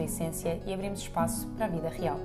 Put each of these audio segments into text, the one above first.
tua essência e abrimos espaço para a vida real.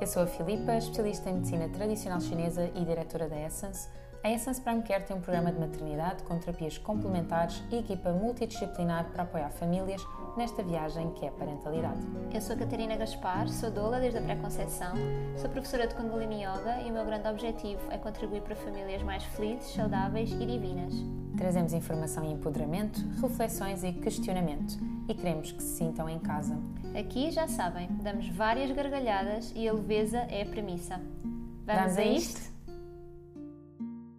Eu sou a Filipa, especialista em medicina tradicional chinesa e diretora da Essence. A Essence Prime Care tem um programa de maternidade com terapias complementares e equipa multidisciplinar para apoiar famílias nesta viagem que é a parentalidade. Eu sou Catarina Gaspar, sou doula desde a pré-conceição, sou professora de Kundalini Yoga e o meu grande objetivo é contribuir para famílias mais felizes, saudáveis e divinas. Trazemos informação e empoderamento, reflexões e questionamento e queremos que se sintam em casa. Aqui, já sabem, damos várias gargalhadas e a leveza é a premissa. Vamos, Vamos a isto?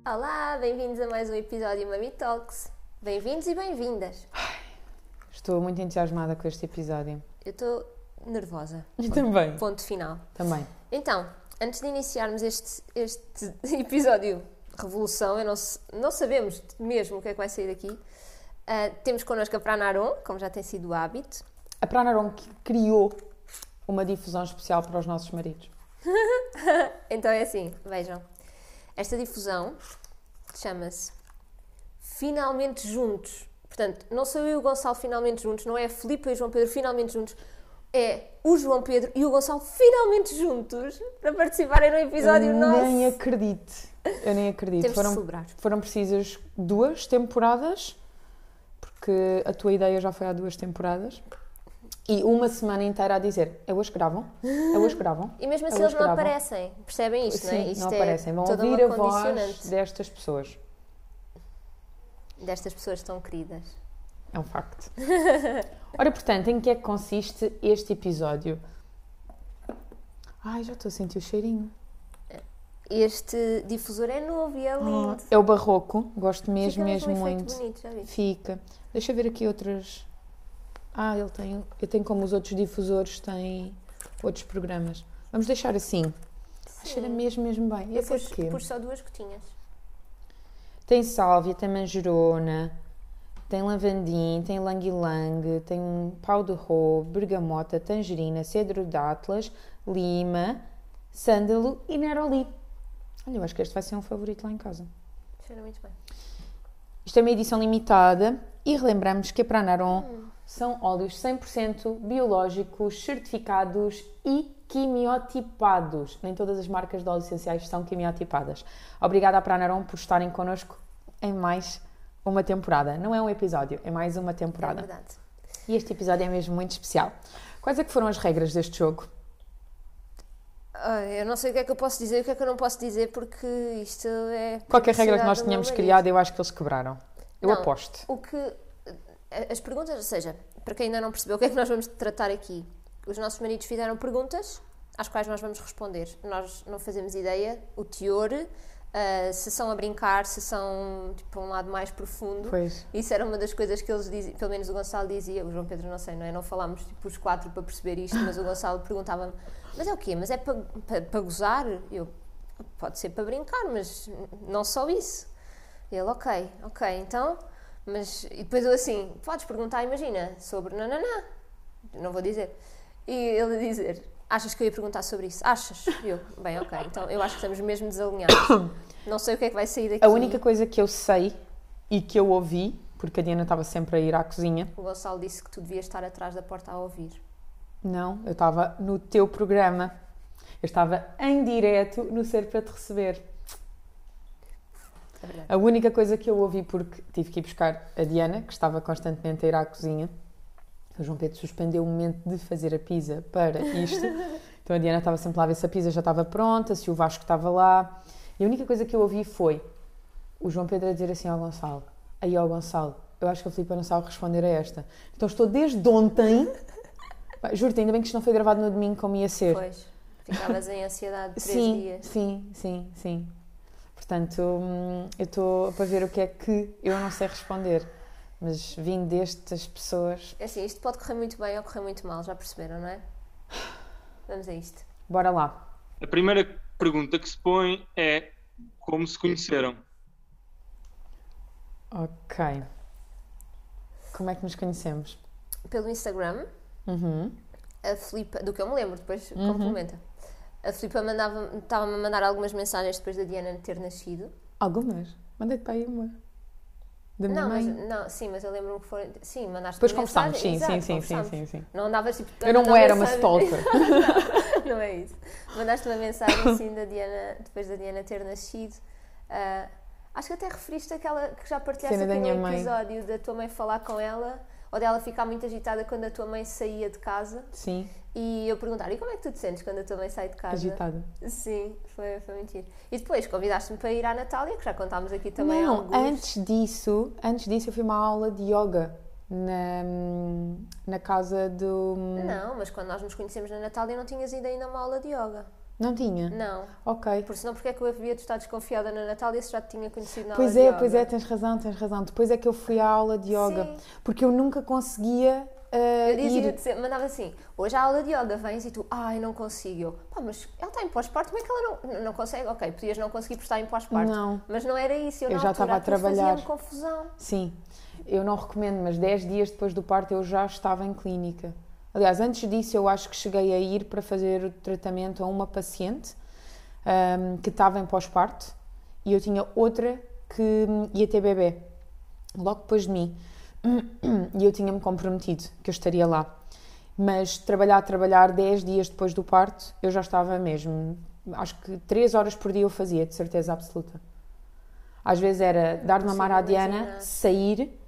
Olá, bem-vindos a mais um episódio Mami Talks. Bem-vindos e bem-vindas. Estou muito entusiasmada com este episódio. Eu estou nervosa. E também. Ponto final. Também. Então, antes de iniciarmos este, este episódio Revolução, eu não, não sabemos mesmo o que é que vai sair daqui. Ah, temos connosco a Pranaron, como já tem sido o hábito. A Pranarom que criou uma difusão especial para os nossos maridos. Então é assim, vejam. Esta difusão chama-se Finalmente Juntos. Portanto, não sou eu e o Gonçalo finalmente juntos, não é a Filipe e o João Pedro finalmente juntos, é o João Pedro e o Gonçalo finalmente juntos para participarem no episódio Eu nosso. nem acredito. Eu nem acredito. Temos de Foram, celebrar. foram precisas duas temporadas, porque a tua ideia já foi há duas temporadas. E uma semana inteira a dizer: é hoje que gravam? É hoje que gravam? E mesmo assim É eles não gravam? aparecem, percebem isto, Sim, não é? Isto não é aparecem. Vão ouvir a voz destas pessoas. destas pessoas tão queridas. É um facto. Ora, portanto, em que é que consiste este episódio? Ai, já estou a sentir o cheirinho. Este difusor é novo e é lindo. É o barroco, gosto mesmo, Fica mesmo um muito. bonito, já viste? Fica. Deixa eu ver aqui outras. Ah, ele tem. Eu tenho como os outros difusores têm outros programas. Vamos deixar assim. Cheira mesmo, mesmo bem. Eu Esse é pus, pus só duas gotinhas. Tem sálvia, tem manjerona, tem lavandim, tem lang-lang, tem pau de rô, bergamota, tangerina, cedro de atlas, lima, sândalo e neroli. Olha, eu acho que este vai ser um favorito lá em casa. Cheira muito bem. Isto é uma edição limitada e relembramos que a Pranarom são óleos 100% biológicos, certificados e quimiotipados. Nem todas as marcas de óleos essenciais são quimiotipadas. Obrigada à Pranarom por estarem connosco em mais uma temporada. Não é um episódio, é mais uma É temporada. verdade. E este episódio é mesmo muito especial. Quais é que foram as regras deste jogo? Eu não sei o que é que eu posso dizer e o que é que eu não posso dizer porque isto é. Qualquer regra que nós tínhamos criado, eu acho que eles quebraram. Eu Não. aposto. O que. As perguntas, ou seja, para quem ainda não percebeu o que é que nós vamos tratar aqui, os nossos maridos fizeram perguntas às quais nós vamos responder. Nós não fazemos ideia, o teor, ah, se são a brincar, se são tipo, um lado mais profundo. Pois. Isso era uma das coisas que eles diziam, pelo menos o Gonçalo dizia, o João Pedro não sei, não é? Não falámos tipo os quatro para perceber isto, mas o Gonçalo perguntava-me, mas é o quê? Mas é para, para, para gozar? Eu, pode ser para brincar, mas não só isso. Ele, ok, ok, então, mas, e depois eu assim, podes perguntar, imagina, sobre nananã, não vou dizer. E ele dizer, achas que eu ia perguntar sobre isso? Achas? Eu, bem, ok, então eu acho que estamos mesmo desalinhados. Não sei o que é que vai sair daqui. A única coisa que eu sei e que eu ouvi, porque a Diana estava sempre a ir à cozinha, O Gonçalo disse que tu devias estar atrás da porta a ouvir. Não, eu estava no teu programa. Eu estava em direto no Ser para te receber. É. A única coisa que eu ouvi, porque tive que ir buscar a Diana, que estava constantemente a ir à cozinha, o João Pedro suspendeu o momento de fazer a pizza para isto. Então a Diana estava sempre lá a ver se a pizza já estava pronta, se o Vasco estava lá. E a única coisa que eu ouvi foi o João Pedro a dizer assim ao Gonçalo: Aí, ó Gonçalo, eu acho que a Filipa não sabe responder a esta. Então estou desde ontem. Pá, Juro-te, ainda bem que isto não foi gravado no domingo como ia ser. Pois, ficavas em ansiedade três sim, dias. sim, sim, sim. Portanto, hum, eu estou para ver o que é que eu não sei responder. Mas vindo destas pessoas, É assim, isto pode correr muito bem ou correr muito mal, já perceberam, não é? Vamos a isto. bora lá. A primeira pergunta que se põe é como se conheceram? Ok. Como é que nos conhecemos? Pelo Instagram, Uhum. a Filipa, do que eu me lembro, depois complementa. A Filipa mandava- estava-me a mandar algumas mensagens depois da Diana ter nascido. Algumas? Mandei-te para aí uma. da minha Não, mas, mãe. não, sim, mas eu lembro-me que foram. Sim, mandaste Depois uma conversámos, sim, sim, Exato, sim, sim, conversámos. sim, sim. Não andavas tipo. Eu não era uma mensagem- stalker. não é isso. Mandaste uma mensagem assim da Diana, depois da Diana ter nascido. Ah, acho que até referiste aquela que já partilhaste Cena aqui no mãe. episódio da tua mãe falar com ela ou dela ficar muito agitada quando a tua mãe saía de casa Sim, e eu perguntar: e como é que tu te sentes quando a tua mãe sai de casa? agitada. Sim, foi, foi mentira. E depois convidaste-me para ir à Natália, que já contámos aqui também não, alguns. antes disso, antes disso eu fui uma aula de yoga na, na casa do... Não, mas quando nós nos conhecemos na Natália não tinhas ido ainda a uma aula de yoga. Não tinha? Não. Ok. Por senão, porque é que eu havia de estar desconfiada na Natália se já te tinha conhecido na Pois é, pois é, tens razão, tens razão. Depois é que eu fui à aula de yoga. Sim. Porque eu nunca conseguia uh, Eu dizia, ir. mandava assim, hoje há aula de yoga, vens e tu, ai, não consigo. Eu, pá, mas ela está em pós-parto, como é que ela não, não consegue? Ok, podias não conseguir por estar em pós-parto. Não. Mas não era isso, eu, Eu já estava a trabalhar. confusão. Sim, eu não recomendo, mas 10 dias depois do parto eu já estava em clínica. Aliás, antes disso eu acho que cheguei a ir para fazer o tratamento a uma paciente ahm, que estava em pós-parto e eu tinha outra que hum, ia ter bebê logo depois de mim e eu tinha-me comprometido que eu estaria lá. Mas trabalhar, trabalhar 10 dias depois do parto eu já estava mesmo. Acho que 3 horas por dia eu fazia, de certeza absoluta. Às vezes era dar de mamar à consigo Diana, sair,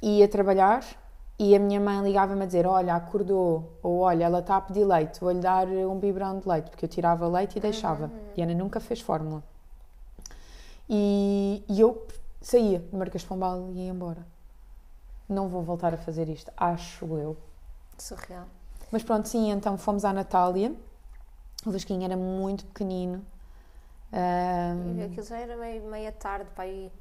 ia trabalhar e a minha mãe ligava-me a dizer: Olha, acordou, ou olha, ela está a pedir leite, vou-lhe dar um biberão de leite, porque eu tirava leite e deixava. Diana nunca fez fórmula. E, e eu saía de Marcas de Pombal e ia embora. Não vou voltar a fazer isto, acho eu. Surreal. Mas pronto, sim, então fomos à Natália. O Vasquinho era muito pequenino. E aquilo já era meio, meia tarde para ir.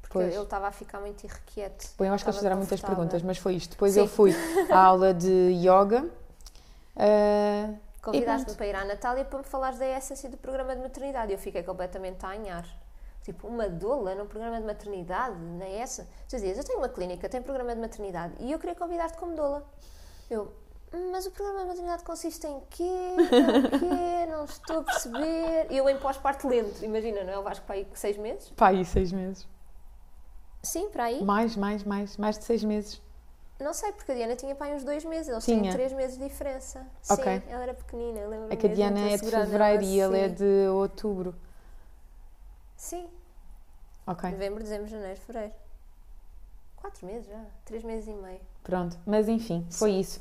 Porque Pois. ele estava a ficar muito irrequieto. Bom, eu acho que eles fizeram muitas perguntas, mas foi isto. Depois Sim. eu fui à aula de yoga. ah, Convidaste-me para ir à Natália para me falares da essência do programa de maternidade. Eu fiquei completamente a anhar. Tipo, uma doula num programa de maternidade, na essa. Tu dizias, eu tenho uma clínica, tenho programa de maternidade e eu queria convidar-te como doula. Eu, "Hum, mas o programa de maternidade consiste em quê? É o quê? Não estou a perceber. Eu em pós-parto lento, imagina, não é? O Vasco para aí seis meses? pá, aí seis meses. Sim, para aí. Mais, mais, mais. Mais de seis meses. Não sei, porque a Diana tinha para aí uns dois meses, eles Tinha. têm três meses de diferença. Ok. Sim, ela era pequenina, eu lembro É que a Diana é de fevereiro e ele é de outubro. Sim, Ok, novembro, dezembro, janeiro, fevereiro. Quatro meses já, três meses e meio. pronto. Mas enfim, foi isso.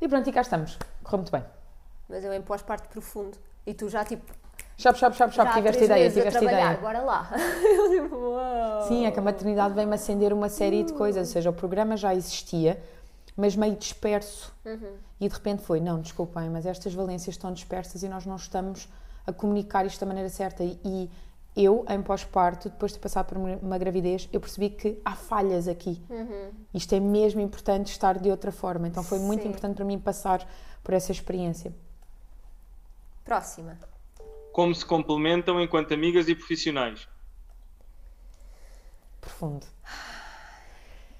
E pronto, e cá estamos. Correu muito bem. Mas eu em pós-parto profundo. E tu já tipo. Chop, chop. já há Tiveste ideia, tiveste ideia. Bora lá. Sim, é que a maternidade vem-me acender uma série de coisas. Ou seja, o programa já existia, mas meio disperso. Uhum. E de repente foi: não, desculpem, mas estas valências estão dispersas e nós não estamos a comunicar isto da maneira certa. E eu, em pós-parto, depois de passar por uma gravidez, eu percebi que há falhas aqui. Uhum. Isto é mesmo importante estar de outra forma. Então foi muito Sim. importante para mim passar por essa experiência. Próxima. Como se complementam enquanto amigas e profissionais? Profundo.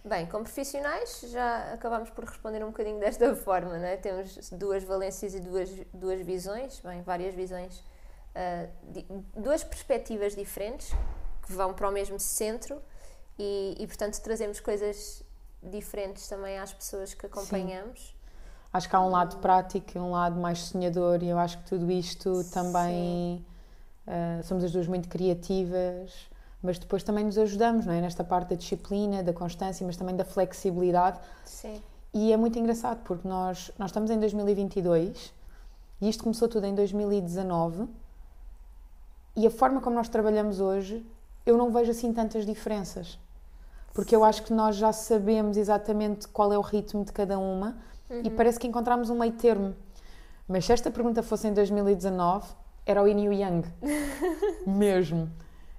Bem, como profissionais, já acabámos por responder um bocadinho desta forma, não é? Temos duas valências e duas, duas visões, bem, várias visões, ah, di- duas perspectivas diferentes que vão para o mesmo centro e, e, portanto, trazemos coisas diferentes também às pessoas que acompanhamos. Acho que há um lado prático e um lado mais sonhador, e eu acho que tudo isto também. ah, somos as duas muito criativas, mas depois também nos ajudamos, não é? Nesta parte da disciplina, da constância, mas também da flexibilidade. Sim. E é muito engraçado porque nós, nós estamos em 2022 e isto começou tudo em 2019 e a forma como nós trabalhamos hoje eu não vejo assim tantas diferenças. Porque eu acho que nós já sabemos exatamente qual é o ritmo de cada uma e parece que encontramos um meio termo. Mas se esta pergunta fosse em 2019, era o yin e o yang. Mesmo.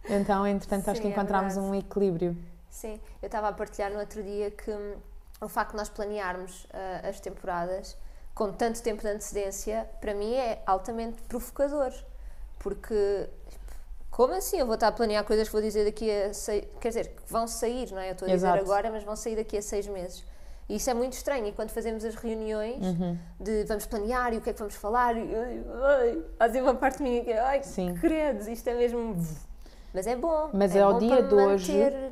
Então, entretanto, acho que Sim, é encontramos verdade. um equilíbrio. Sim, eu estava a partilhar no outro dia que hum, o facto de nós planearmos ah, as temporadas com tanto tempo de antecedência, para mim é altamente provocador. Porque, como assim? Eu vou estar a planear coisas que vou dizer daqui a seis. Quer dizer, que vão sair, não é? Eu estou a dizer Exato. agora, mas vão sair daqui a seis meses. E isso é muito estranho. E quando fazemos as reuniões Uhum. de vamos planear e o que é que vamos falar, e, ai, ai, há assim uma parte minha que é, ai, Sim. credos, isto é mesmo. Mas é bom. Mas é ao bom dia para de hoje-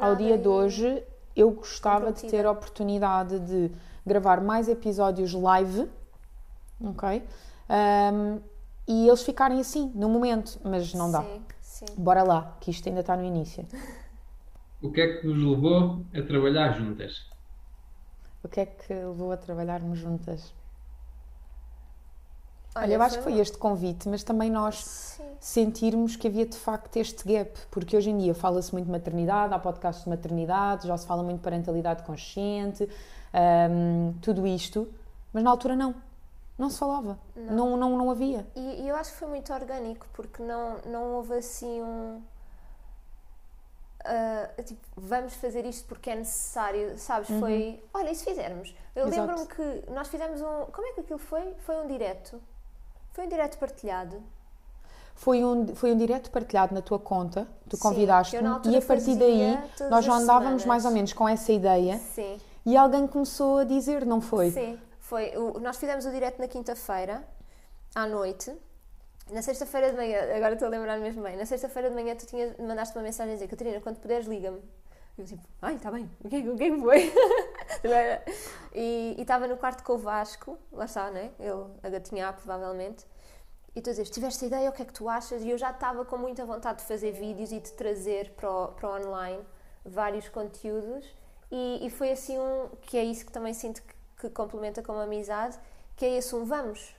Ao dia de hoje, eu gostava de ter a oportunidade de gravar mais episódios live, ok? Ahm, e eles ficarem assim, no momento, mas não dá. Sim, sim. Bora lá, que isto ainda está no início. O que é que vos levou a trabalhar juntas? O que é que levou a trabalharmos juntas? Olha, Olha, eu acho que foi este convite, mas também nós Sim. sentirmos que havia de facto este gap, porque hoje em dia fala-se muito de maternidade, há podcasts de maternidade, já se fala muito de parentalidade consciente, hum, tudo isto, mas na altura não, não se falava, não, não, não havia. E, e eu acho que foi muito orgânico, porque não, não houve assim um. Ah, tipo, vamos fazer isto porque é necessário, sabes? Foi. Olha, e se fizermos? Eu Uhum. Lembro-me que nós fizemos um. Como é que aquilo foi? Foi um direto. Foi um direto partilhado. Foi um, foi um direto partilhado na tua conta, tu convidaste-me e a partir daí nós já andávamos semanas. mais ou menos com essa ideia Sim. e alguém começou a dizer, não foi? Sim, foi. O- nós fizemos o direto na quinta-feira, à noite. Na sexta-feira de manhã, agora estou a lembrar mesmo bem, na sexta-feira de manhã tu tinhas, mandaste uma mensagem a dizer Catarina, quando puderes, liga-me. Eu tipo, ai, está bem, o que, é o é que foi? e estava no quarto com o Vasco, lá está, né? Ele a gatinhar, provavelmente. E tu a dizer, tiveste ideia, o que é que tu achas? E eu já estava com muita vontade de fazer vídeos e de trazer para o, para o online vários conteúdos. E, e foi assim um, que é isso que também sinto que, que complementa com a amizade, que é esse um vamos.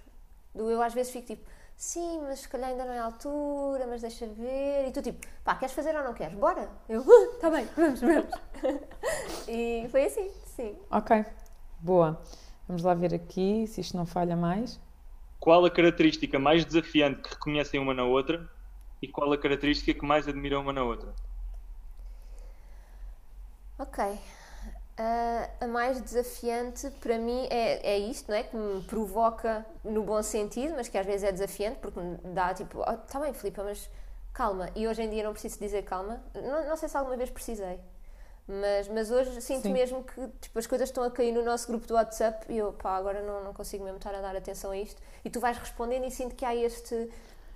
Do eu às vezes fico tipo, sim, mas se calhar ainda não é a altura, mas deixa ver. E tu tipo, pá, queres fazer ou não queres? Bora! Eu, está bem, vamos, vamos. e foi assim, sim. Ok, boa. Vamos lá ver aqui se isto não falha mais. Qual a característica mais desafiante que reconhecem uma na outra e qual a característica que mais admiram uma na outra? Ok. Ah, a mais desafiante para mim é, é isto, não é? Que me provoca no bom sentido, mas que às vezes é desafiante porque me dá tipo, está bem, Filipa, mas calma. E hoje em dia não preciso dizer calma. Não, não sei se alguma vez precisei. Mas, mas hoje sinto Sim. mesmo que tipo, as coisas estão a cair no nosso grupo do WhatsApp e eu, pá, agora não, não consigo mesmo estar a dar atenção a isto. E tu vais respondendo e sinto que há este.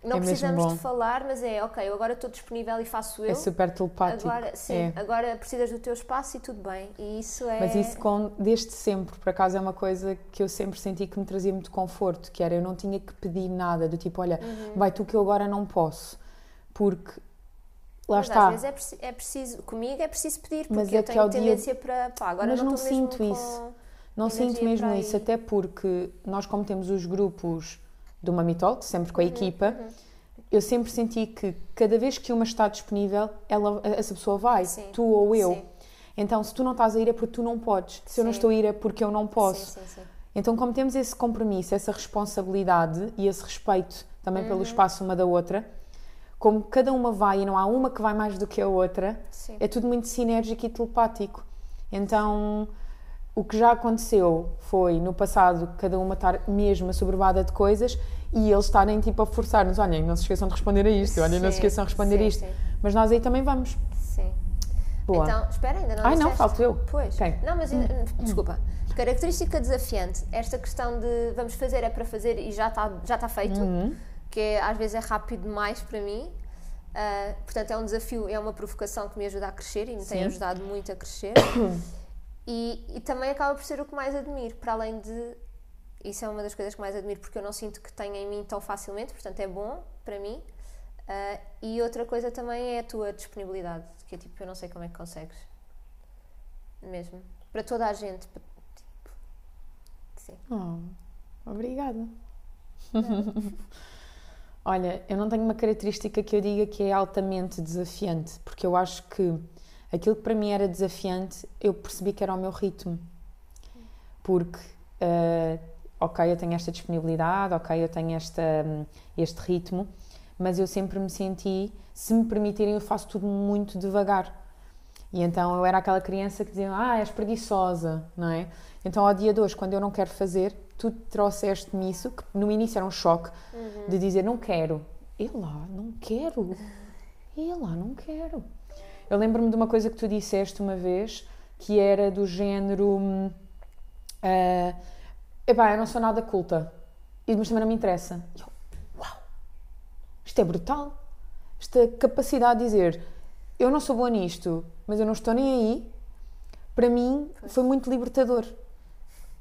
Não É precisamos de falar, mas é ok, eu agora estou disponível e faço eu. É super telepático. Agora, sim, é. agora precisas do teu espaço e tudo bem. E isso é. Mas isso com, desde sempre, por acaso é uma coisa que eu sempre senti que me trazia muito conforto, que era eu não tinha que pedir nada, do tipo, olha, Uhum. vai tu que eu agora não posso. Porque lá Mas está. às vezes é, é preciso, comigo é preciso pedir, porque Mas é eu que tenho ao dia- tendência para. Pá, agora Mas não, não sinto isso. Não sinto mesmo isso, até porque nós, como temos os grupos do Mami Talk, sempre Uhum, com a equipa, eu sempre senti que cada vez que uma está disponível, ela, essa pessoa vai, Sim, tu ou eu. sim. Então, se tu não estás a ir é porque tu não podes. Se eu não Sim. estou a ir é porque eu não posso. Sim, sim, sim. Então, como temos esse compromisso, essa responsabilidade e esse respeito também Uhum. pelo espaço uma da outra, como cada uma vai e não há uma que vai mais do que a outra, Sim. é tudo muito sinérgico e telepático. Então, o que já aconteceu foi no passado cada uma estar mesmo assoberbada de coisas e eles estarem tipo a forçar-nos: olhem, não se esqueçam de responder a isto, olhem, não se esqueçam de responder sim, isto. sim. Mas nós aí também vamos. Sim. Boa. Então, espera, ainda não Ai, não, disseste. falto eu. Pois. Ok. Não, mas ainda- desculpa. Característica desafiante, esta questão de vamos fazer é para fazer e já está já está feito, Uhum. que é- às vezes é rápido demais para mim. Ah, portanto, é um desafio, é uma provocação que me ajuda a crescer e me tem Sim. ajudado muito a crescer. e, e também acaba por ser o que mais admiro, para além de. Isso é uma das coisas que mais admiro, porque eu não sinto que tenha em mim tão facilmente, portanto é bom para mim. Ah, e outra coisa também é a tua disponibilidade, que é tipo, eu não sei como é que consegues. Mesmo. Para toda a gente. pa- Tipo, sim. Oh, obrigada. Olha, eu não tenho uma característica que eu diga que é altamente desafiante, porque eu acho que aquilo que para mim era desafiante, eu percebi que era o meu ritmo. Porque, eh, ok, eu tenho esta disponibilidade, ok, eu tenho esta, hum, este ritmo, mas eu sempre me senti, se me permitirem, eu faço tudo muito devagar. E então eu era aquela criança que dizia, ah, és preguiçosa, não é? Então ao dia de hoje, quando eu não quero fazer, tu trouxeste-me isso, que no início era um choque, de dizer, não quero. Eu lá, não quero. Eu lá, não quero. Eu lembro-me de uma coisa que tu disseste uma vez, que era do género, ah, epá, eu não sou nada culta, mas também não me interessa. E eu, uau, isto é brutal. esta capacidade de dizer eu não sou boa nisto, mas eu não estou nem aí, para mim foi muito libertador.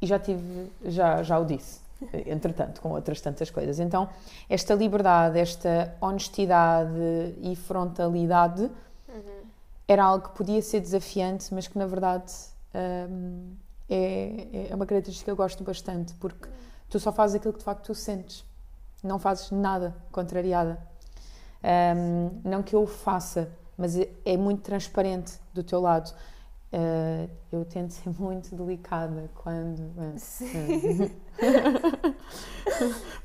E já tive, já, já o disse, entretanto, com outras tantas coisas. Então, esta liberdade, esta honestidade e frontalidade era algo que podia ser desafiante, mas que na verdade hum, é, é uma característica que eu gosto bastante, porque tu só fazes aquilo que de facto tu sentes, não fazes nada contrariada. Hum, não que eu o faça, mas é, é muito transparente do teu lado. Uh, eu tento ser muito delicada quando. uh, Sim.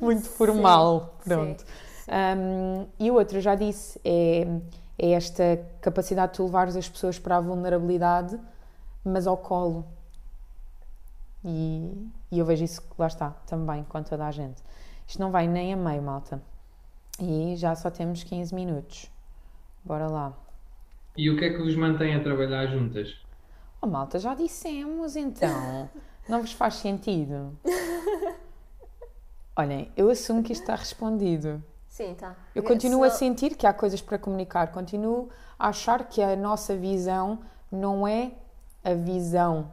muito formal, pronto. Um, e o outro, eu já disse, é, é esta capacidade de tu levares as pessoas para a vulnerabilidade, mas ao colo. E, e eu vejo isso, lá está, também com toda a gente. Isto não vai nem a meio, malta. E já só temos 15 minutos. Bora lá. E o que é que vos mantém a trabalhar juntas? Oh, malta, já dissemos então. Não vos faz sentido? Olhem, eu assumo que isto está respondido. Sim, tá. Eu continuo a sentir que há coisas para comunicar, continuo a achar que a nossa visão não é a visão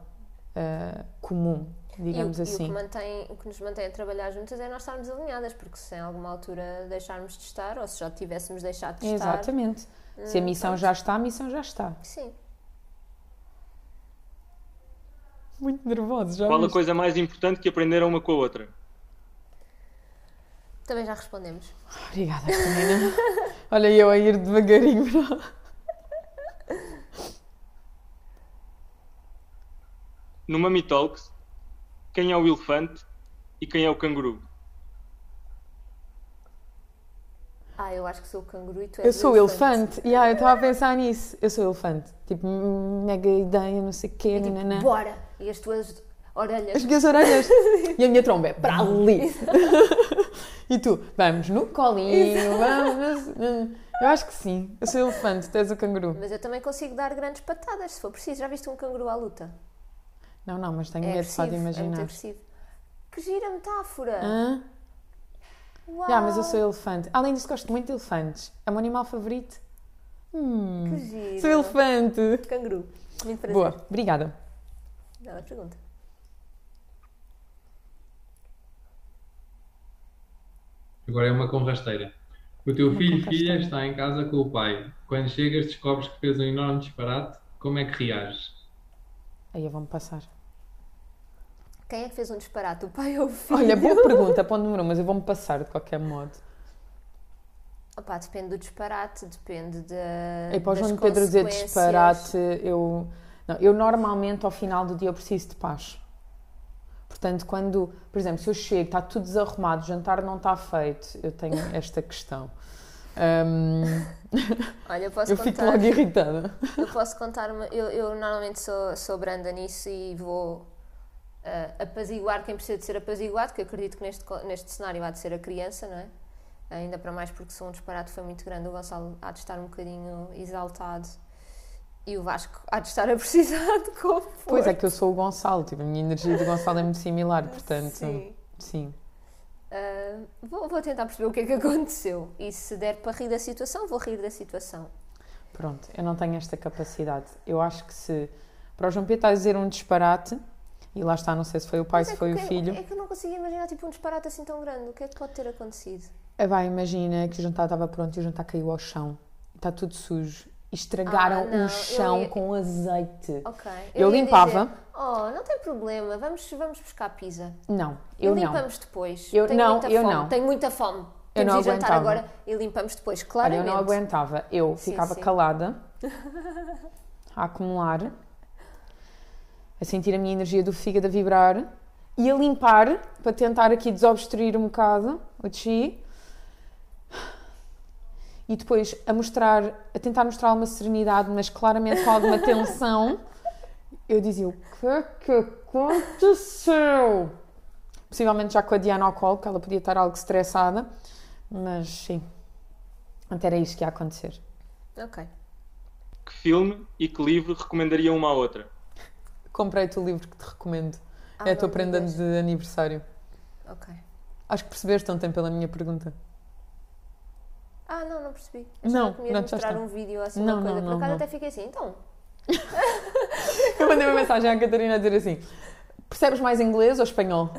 ah, comum, digamos e, o- assim. E o que, mantém, o que nos mantém a trabalhar juntas é nós estarmos alinhadas, porque se em alguma altura deixarmos de estar, ou se já tivéssemos deixado de estar. Exatamente. Se a hum, missão pronto. já está, a missão já está. Sim. Muito nervoso, já Qual a viste? coisa mais importante que aprenderam uma com a outra? Também já respondemos. Obrigada, Carolina. Olha eu a ir devagarinho. No Mummy Talks, quem é o elefante e quem é o canguru? Ah, eu acho que sou o canguru e tu és Eu o sou o elefante. Yeah, eu estava a pensar nisso. Eu sou o elefante. Tipo, mega ideia, não sei o quê. É tipo, bora! E as tuas orelhas. As minhas orelhas e a minha tromba é para ali. e tu, vamos no colinho, vamos. Eu acho que sim. Eu sou elefante, tu és o canguru. Mas eu também consigo dar grandes patadas, se for preciso. Já viste um canguru à luta? Não, não, mas tenho É medo só de agressivo, é muito imaginar. agressivo. Que gira metáfora! Hã? Uau! Já, mas eu sou elefante. Além disso, gosto muito de elefantes. É o meu animal favorito. Hum, Que giro! sou elefante. Canguru. Muito prazer. Boa, obrigada. Bela pergunta. Agora é uma com rasteira. O teu Uma filho filha está em casa com o pai. Quando chegas, descobres que fez um enorme disparate. Como é que reages? Aí eu vou-me passar. Quem é que fez um disparate? O pai ou o filho? Olha, boa pergunta, ponto número um, mas eu vou-me passar de qualquer modo. Opa, depende do disparate, depende da. E para o João Pedro dizer disparate, eu. Não, eu normalmente ao final do dia eu preciso de paz. Portanto, quando, por exemplo, se eu chego, está tudo desarrumado, o jantar não está feito, eu tenho esta questão. Hum, Olha, eu posso eu fico contar. logo irritada. Eu posso contar uma. Eu, eu normalmente sou, sou branda nisso e vou ah, apaziguar quem precisa de ser apaziguado, que eu acredito que neste, neste cenário há de ser a criança, não é? Ainda para mais porque se um disparate foi muito grande, o Gonçalo há de estar um bocadinho exaltado e o Vasco há de estar a precisar de como Pois é que eu sou o Gonçalo, tipo, a minha energia do Gonçalo é muito similar, portanto, Sim. sim. Ah, vou, vou tentar perceber o que é que aconteceu e se der para rir da situação, vou rir da situação. Pronto, eu não tenho esta capacidade. Eu acho que se para o João Pedro está a dizer um disparate, e lá está, não sei se foi o pai, Mas se é foi o filho. É que eu não consigo imaginar tipo um disparate assim tão grande. O que é que pode ter acontecido? Ah, vai, imagina que o jantar estava pronto e o jantar caiu ao chão. Está tudo sujo. Estragaram Ah, não, eu o chão ia- com azeite. Ok. Eu ia limpava. dizer, oh, não tem problema, vamos, vamos buscar pizza. Não, E eu não. limpamos depois. Eu- Tenho não, muita eu fome. não. Tenho muita fome. Eu Temos não aguentava. agora e limpamos depois, Olha, claramente. eu não aguentava. Eu Sim, ficava sim. calada, a acumular, a sentir a minha energia do fígado a vibrar e a limpar para tentar aqui desobstruir um bocado o chi. E depois a mostrar, a tentar mostrar uma serenidade, mas claramente com alguma tensão. Eu dizia: O que é que aconteceu? Possivelmente já com a Diana ao colo, que ela podia estar algo estressada, mas sim, até era isto que ia acontecer. Ok. Que filme e que livro recomendariam uma à outra? Comprei-te o livro que te recomendo. Ah, é a tua prenda de aniversário. Ok. Acho que percebeste ontem pela minha pergunta. Ah, não, não percebi. Não, Achava que me ias não, mostrar um vídeo ou assim, Não, uma coisa. não, Por não, acaso não. até fiquei assim, então. Eu mandei uma mensagem à Catarina a dizer assim: percebes mais inglês ou espanhol?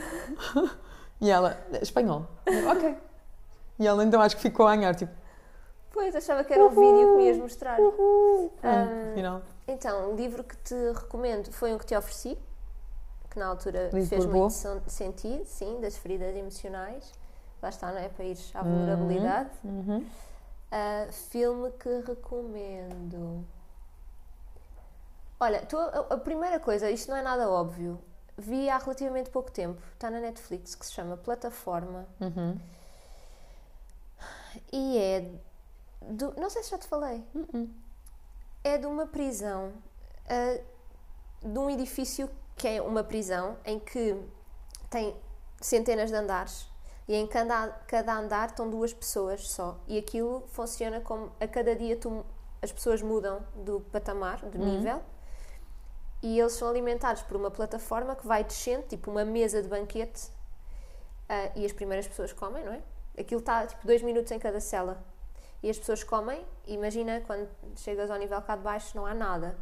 E ela, espanhol. Eu, ok. E ela então acho que ficou a ganhar, tipo, Pois, achava que era o vídeo que me ias mostrar. uhul. Ah. Então, um livro que te recomendo foi um que te ofereci, que na altura Livro fez bom. muito sen- sentido, sim, das feridas emocionais. Lá está, não é? Para ir à vulnerabilidade. Uhum. Ah, filme que recomendo. Olha, tu- a, a primeira coisa, isto não é nada óbvio, vi há relativamente pouco tempo, está na Netflix, que se chama Plataforma Uhum. e é. Do, não sei se já te falei. Uhum. É de uma prisão, ah, de um edifício que é uma prisão em que tem centenas de andares e em cada, cada andar estão duas pessoas só. E aquilo funciona como a cada dia tu- as pessoas mudam do patamar, do nível, e eles são alimentados por uma plataforma que vai descendo, tipo uma mesa de banquete, ah, e as primeiras pessoas comem, não é? Aquilo está tipo dois minutos em cada cela. E as pessoas comem, imagina quando chegas ao nível cá de baixo não há nada.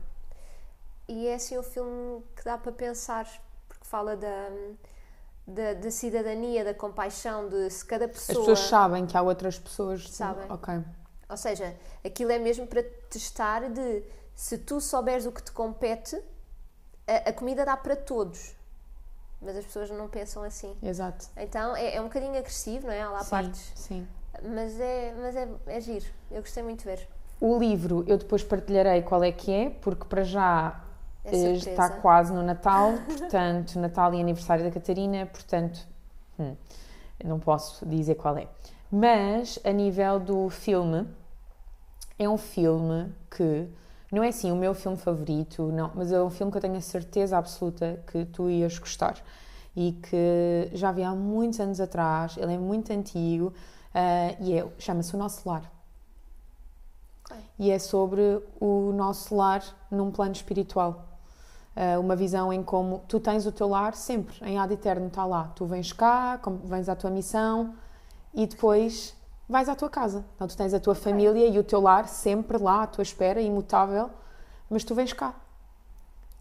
E é assim o filme que dá para pensar, porque fala da, da, da cidadania, da compaixão, de se cada As pessoa. pessoas sabem que há outras pessoas. Sabem. Ok. Ou seja, aquilo é mesmo para testar de se tu souberes o que te compete, a, a comida dá para todos. Mas as pessoas não pensam assim. Exato. Então é, é um bocadinho agressivo, não é? Há lá sim, partes. sim. Mas, é, mas é, é giro. Eu gostei muito de ver. O livro eu depois partilharei qual é que é, porque para já É está quase no Natal, portanto, Natal e aniversário da Catarina, portanto, hum, não posso dizer qual é. Mas, a nível do filme, é um filme que não é assim o meu filme favorito, não, mas é um filme que eu tenho a certeza absoluta que tu ias gostar e que já vi há muitos anos atrás, ele é muito antigo ah, e é, chama-se O Nosso Lar e é sobre o nosso lar num plano espiritual. Uh, uma visão em como tu tens o teu lar sempre, em ad eterno está lá. Tu vens cá, vens à tua missão e depois vais à tua casa. Então tu tens a tua família e o teu lar sempre lá à tua espera, imutável, mas tu vens cá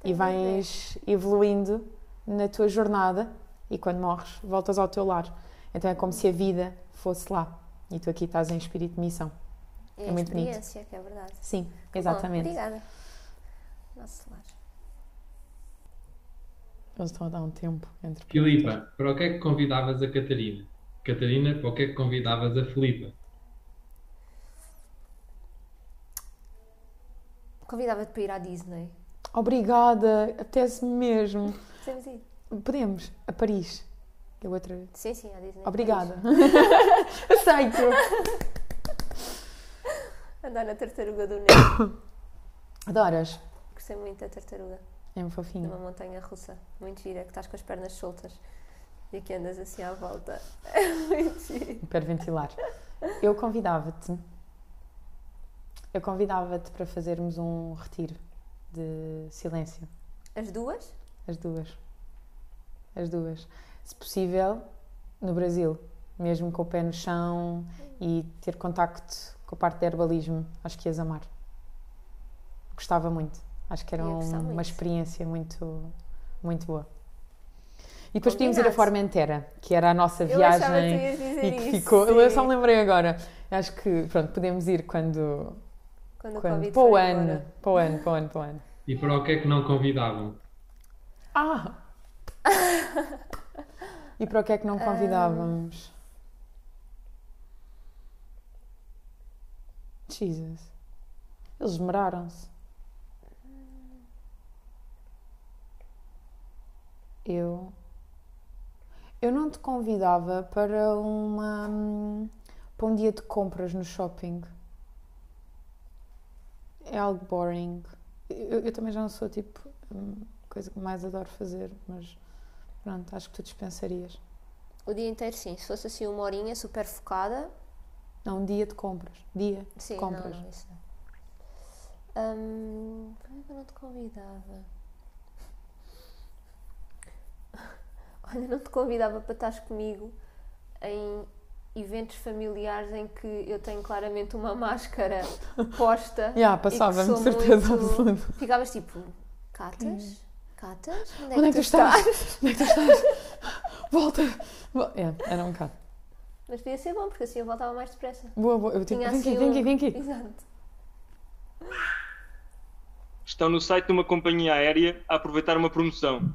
e vais evoluindo na tua jornada e quando morres voltas ao teu lar. Então é como se a vida fosse lá e tu aqui estás em espírito de missão. É, É muito bonito. que é verdade. Sim, Bom, exatamente. obrigada. Nosso lar. Eles estão a dar um tempo entre Filipa, para o que é que convidavas a Catarina? Catarina, para o que é que convidavas a Filipa? Convidava-te para ir à Disney. Obrigada, apetece-me mesmo. Podemos ir? Podemos, a Paris. Que é outra. Sim, sim, à Disney. Obrigada. Aceito. Andar na tartaruga do Nemo. Adoras? Gostei muito da tartaruga. É um Numa fofinho. montanha russa. Muito gira, que estás com as pernas soltas. E aqui andas assim à volta. muito giro. Hiperventilar. Eu convidava-te. Eu convidava-te para fazermos um retiro de silêncio. As duas? As duas. As duas. Se possível, no Brasil. Mesmo com o pé no chão e ter contacto com a parte de herbalismo. Acho que ias amar. Gostava muito. Acho que era um- muito. uma experiência muito, muito boa. E depois podíamos ir a. Formentera, que era a nossa Eu que viagem dizer e que isso. ficou. Eu sim. só me lembrei agora. Acho que, pronto, podemos ir quando. Quando o quando para o for ano. Para o ano, para o ano, para o ano. E para o que é que não convidavam? Ah! e para o que é que não convidávamos? Jesus. Eles esmeraram-se. Eu. Eu não te convidava para uma. para um dia de compras no shopping. É algo boring. Eu, eu também já não sou tipo. hum, coisa que mais adoro fazer, mas pronto, acho que tu dispensarias. O dia inteiro, sim. Se fosse assim uma horinha super focada, Não, um dia de compras. Dia sim, de não, compras. não, isso não. Hum, por que eu não te convidava? Olha, não te convidava para estares comigo em eventos familiares em que eu tenho claramente uma máscara posta. Já, e que passava-me, sou certeza muito- absoluta. Ficavas tipo, Catas? Catas? Onde é, Onde é que que tu estás? Onde é que tu estás? Volta! Vo- É, era um bocado. Mas podia ser bom, porque assim eu voltava mais depressa. Boa, boa. Eu tipo, Tinha vem assim aqui, vem aqui, vem aqui. Exato. Estão no site de uma companhia aérea a aproveitar uma promoção.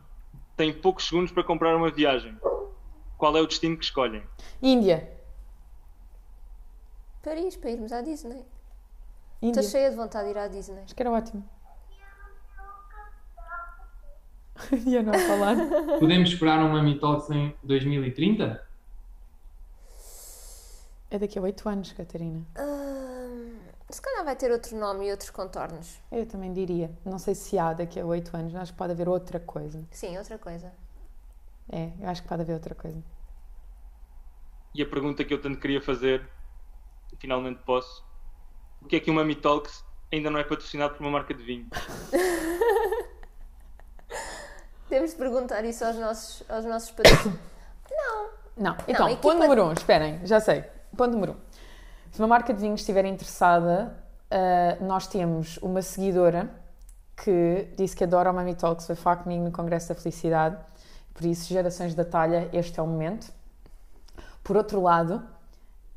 Têm poucos segundos para comprar uma viagem. Qual é o destino que escolhem? Índia. Paris, para irmos à Disney. Índia. Estou cheia de vontade de ir à Disney. Acho que era ótimo. Ia não falar. Podemos esperar um Mami Talks em 2030? É daqui a 8 anos, Catarina. Se calhar vai ter outro nome e outros contornos. Eu também diria. Não sei se há daqui a 8 anos. Acho que pode haver outra coisa. Sim, outra coisa. É, eu acho que pode haver outra coisa. E a pergunta que eu tanto queria fazer, finalmente posso: o que é que o Mami Talks ainda não é patrocinado por uma marca de vinho? Temos de perguntar isso aos nossos, aos nossos patrões. Não, então, equipa- ponto número 1, um, esperem, já sei. Ponto número 1. Um. Se uma marca de vinhos estiver interessada, ah, nós temos uma seguidora que disse que adora o Mami Talks, foi falar comigo no Congresso da Felicidade. Por isso, gerações da talha, este é o momento. Por outro lado,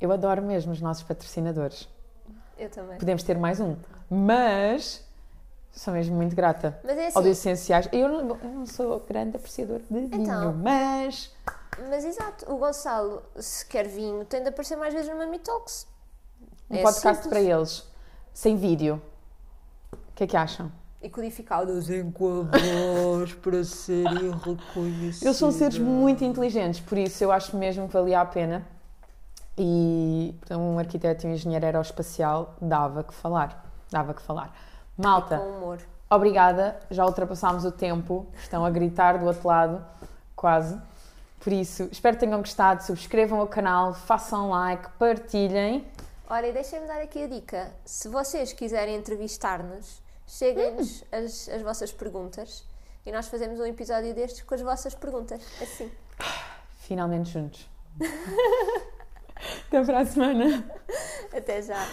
eu adoro mesmo os nossos patrocinadores. Eu também. Podemos ter mais um, mas sou mesmo muito grata. Mas é assim, essenciais. Eu não, eu não sou grande apreciadora de vinho, Então. mas mas exato, o Gonçalo, se quer vinho, tem de aparecer mais vezes no Mami Talks. Um É podcast simples. para eles, sem vídeo. O que é que acham? E codificados em voz para serem reconhecidos. Eles são seres muito inteligentes, por isso eu acho mesmo que valia a pena. E um arquiteto e um engenheiro aeroespacial dava que falar. Dava que falar. Malta, com humor. obrigada. Já ultrapassámos o tempo. Estão a gritar do outro lado, quase. Por isso, espero que tenham gostado. Subscrevam o canal, façam like, partilhem. Olha, e deixem-me dar aqui a dica. Se vocês quiserem entrevistar-nos, cheguem-nos as, as vossas perguntas e nós fazemos um episódio destes com as vossas perguntas. Assim. Finalmente juntos. Até para a semana. Até já.